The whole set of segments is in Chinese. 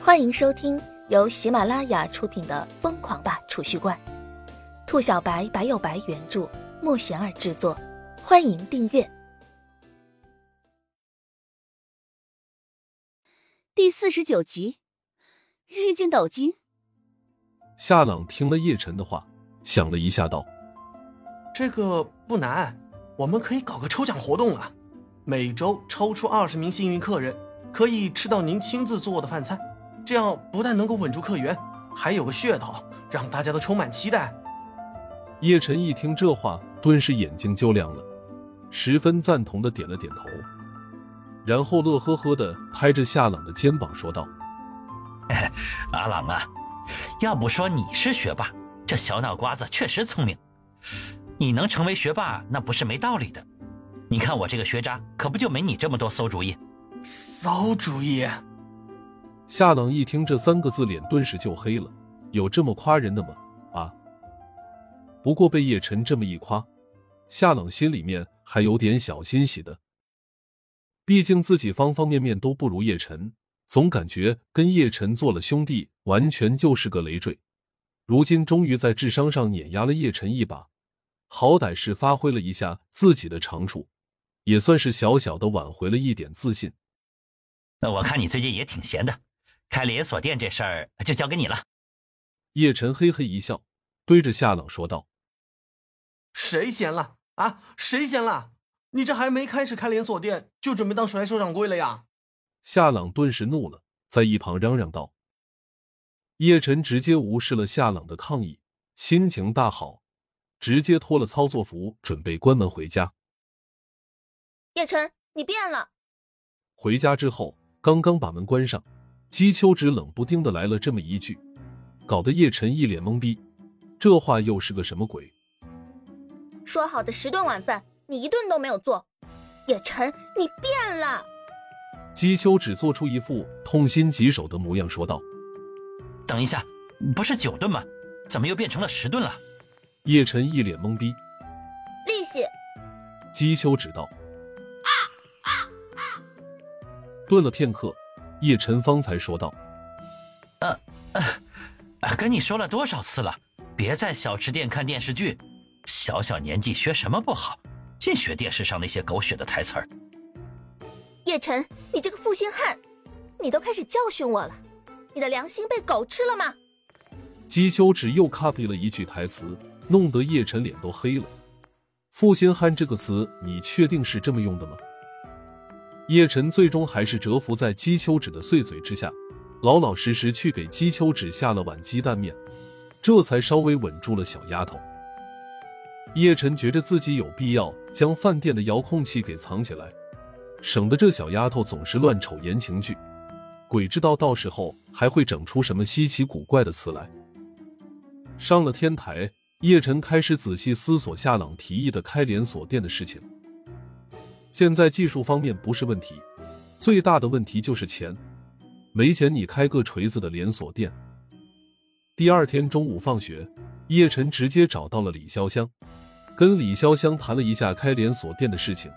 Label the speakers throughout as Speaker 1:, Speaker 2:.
Speaker 1: 欢迎收听由喜马拉雅出品的《疯狂吧储蓄罐》，兔小白白有白原著，莫贤儿制作。欢迎订阅
Speaker 2: 第四十九集《日进斗金》。
Speaker 3: 夏朗听了叶晨的话，想了一下，道：“
Speaker 4: 这个不难，我们可以搞个抽奖活动啊！每周抽出二十名幸运客人，可以吃到您亲自做的饭菜。”这样不但能够稳住客源，还有个噱头，让大家都充满期待。
Speaker 3: 叶晨一听这话，顿时眼睛就亮了，十分赞同的点了点头，然后乐呵呵的拍着夏朗的肩膀说道：“
Speaker 5: 阿朗啊，要不说你是学霸，这小脑瓜子确实聪明。你能成为学霸，那不是没道理的。你看我这个学渣，可不就没你这么多馊主意？
Speaker 4: 馊主意。”
Speaker 3: 夏朗一听这三个字，脸顿时就黑了。有这么夸人的吗？啊！不过被叶晨这么一夸，夏朗心里面还有点小欣喜的。毕竟自己方方面面都不如叶晨，总感觉跟叶晨做了兄弟，完全就是个累赘。如今终于在智商上碾压了叶晨一把，好歹是发挥了一下自己的长处，也算是小小的挽回了一点自信。
Speaker 5: 那我看你最近也挺闲的。开连锁店这事儿就交给你了。
Speaker 3: 叶晨嘿嘿一笑，对着夏朗说道：“
Speaker 4: 谁闲了啊？谁闲了？你这还没开始开连锁店，就准备当甩手掌柜了呀？”
Speaker 3: 夏朗顿时怒了，在一旁嚷嚷道：“叶晨直接无视了夏朗的抗议，心情大好，直接脱了操作服，准备关门回家。”
Speaker 1: 叶晨，你变了。
Speaker 3: 回家之后，刚刚把门关上。姬秋芷冷不丁的来了这么一句，搞得叶晨一脸懵逼。这话又是个什么鬼？
Speaker 1: 说好的十顿晚饭，你一顿都没有做。叶晨，你变了。
Speaker 3: 姬秋芷做出一副痛心疾首的模样，说道：“
Speaker 5: 等一下，不是九顿吗？怎么又变成了十顿了？”
Speaker 3: 叶晨一脸懵逼。
Speaker 1: 利息。
Speaker 3: 姬秋芷道。顿了片刻。叶晨方才说道：“
Speaker 5: 呃，呃，跟你说了多少次了，别在小吃店看电视剧，小小年纪学什么不好，净学电视上那些狗血的台词儿。”
Speaker 1: 叶晨，你这个负心汉，你都开始教训我了，你的良心被狗吃了吗？
Speaker 3: 姬秋芷又 copy 了一句台词，弄得叶晨脸都黑了。负心汉这个词，你确定是这么用的吗？叶晨最终还是折服在姬秋芷的碎嘴之下，老老实实去给姬秋芷下了碗鸡蛋面，这才稍微稳住了小丫头。叶晨觉得自己有必要将饭店的遥控器给藏起来，省得这小丫头总是乱瞅言情剧，鬼知道到时候还会整出什么稀奇古怪的词来。上了天台，叶晨开始仔细思索夏朗提议的开连锁店的事情。现在技术方面不是问题，最大的问题就是钱。没钱你开个锤子的连锁店。第二天中午放学，叶晨直接找到了李潇湘，跟李潇湘谈了一下开连锁店的事情，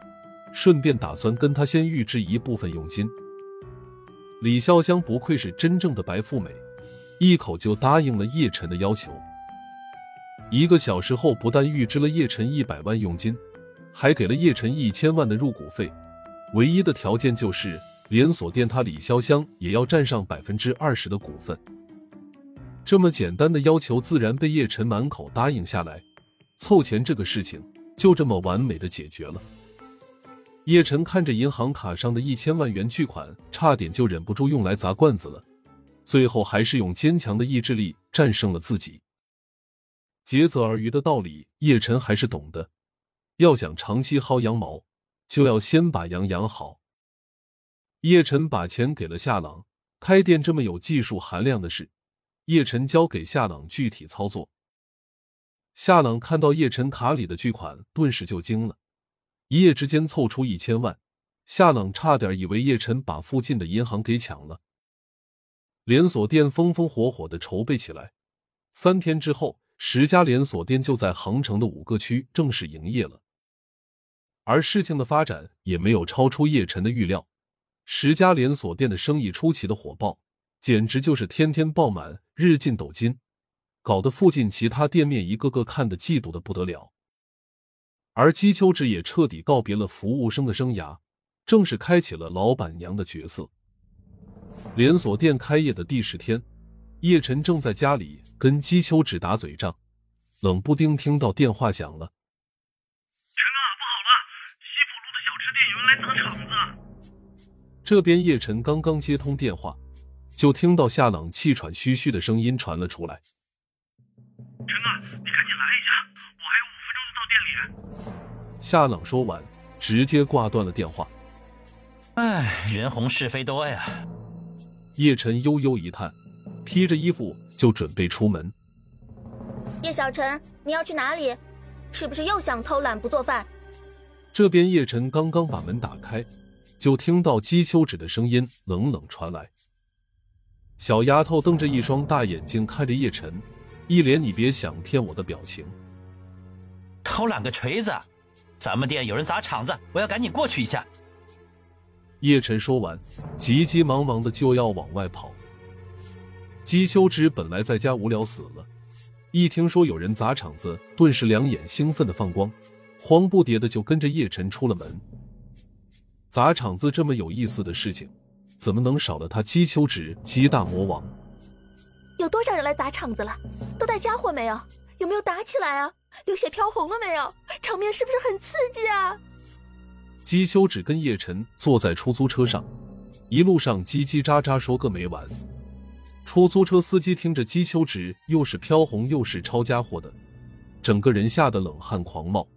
Speaker 3: 顺便打算跟他先预支一部分佣金。李潇湘不愧是真正的白富美，一口就答应了叶晨的要求。一个小时后，不但预支了叶晨一百万佣金。还给了叶晨一千万的入股费，唯一的条件就是连锁店他李潇湘也要占上百分之二十的股份。这么简单的要求，自然被叶晨满口答应下来。凑钱这个事情就这么完美的解决了。叶晨看着银行卡上的一千万元巨款，差点就忍不住用来砸罐子了。最后还是用坚强的意志力战胜了自己。竭泽而渔的道理，叶晨还是懂的。要想长期薅羊毛，就要先把羊养好。叶晨把钱给了夏朗，开店这么有技术含量的事，叶晨交给夏朗具体操作。夏朗看到叶晨卡里的巨款，顿时就惊了，一夜之间凑出一千万，夏朗差点以为叶晨把附近的银行给抢了。连锁店风风火火的筹备起来，三天之后，十家连锁店就在杭城的五个区正式营业了。而事情的发展也没有超出叶晨的预料，十家连锁店的生意出奇的火爆，简直就是天天爆满，日进斗金，搞得附近其他店面一个个看得嫉妒的不得了。而姬秋芷也彻底告别了服务生的生涯，正式开启了老板娘的角色。连锁店开业的第十天，叶晨正在家里跟姬秋芷打嘴仗，冷不丁听到电话响了。
Speaker 6: 陈哥，不好了！西浦路的小吃店有人来砸场子。
Speaker 3: 这边叶晨刚刚接通电话，就听到夏朗气喘吁吁的声音传了出来。
Speaker 6: 陈哥，你赶紧来一下，我还有五分钟就到店里。
Speaker 3: 夏朗说完，直接挂断了电话。
Speaker 5: 唉，人红是非多呀。
Speaker 3: 叶晨悠悠一叹，披着衣服就准备出门。
Speaker 1: 叶小晨，你要去哪里？是不是又想偷懒不做饭？
Speaker 3: 这边叶晨刚刚把门打开，就听到姬秋芷的声音冷冷传来。小丫头瞪着一双大眼睛看着叶晨，一脸“你别想骗我”的表情。
Speaker 5: 偷懒个锤子！咱们店有人砸场子，我要赶紧过去一下。
Speaker 3: 叶晨说完，急急忙忙的就要往外跑。姬秋之本来在家无聊死了，一听说有人砸场子，顿时两眼兴奋的放光，慌不迭的就跟着叶晨出了门。砸场子这么有意思的事情，怎么能少了他姬秋之姬大魔王？
Speaker 1: 有多少人来砸场子了？都带家伙没有？有没有打起来啊？流血飘红了没有？场面是不是很刺激啊？
Speaker 3: 姬秋芷跟叶晨坐在出租车上，一路上叽叽喳喳说个没完。出租车司机听着姬秋直又是飘红又是抄家伙的，整个人吓得冷汗狂冒。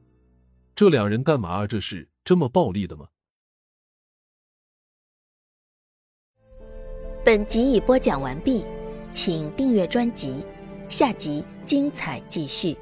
Speaker 3: 这两人干嘛啊？这是这么暴力的吗？
Speaker 1: 本集已播讲完毕，请订阅专辑，下集精彩继续。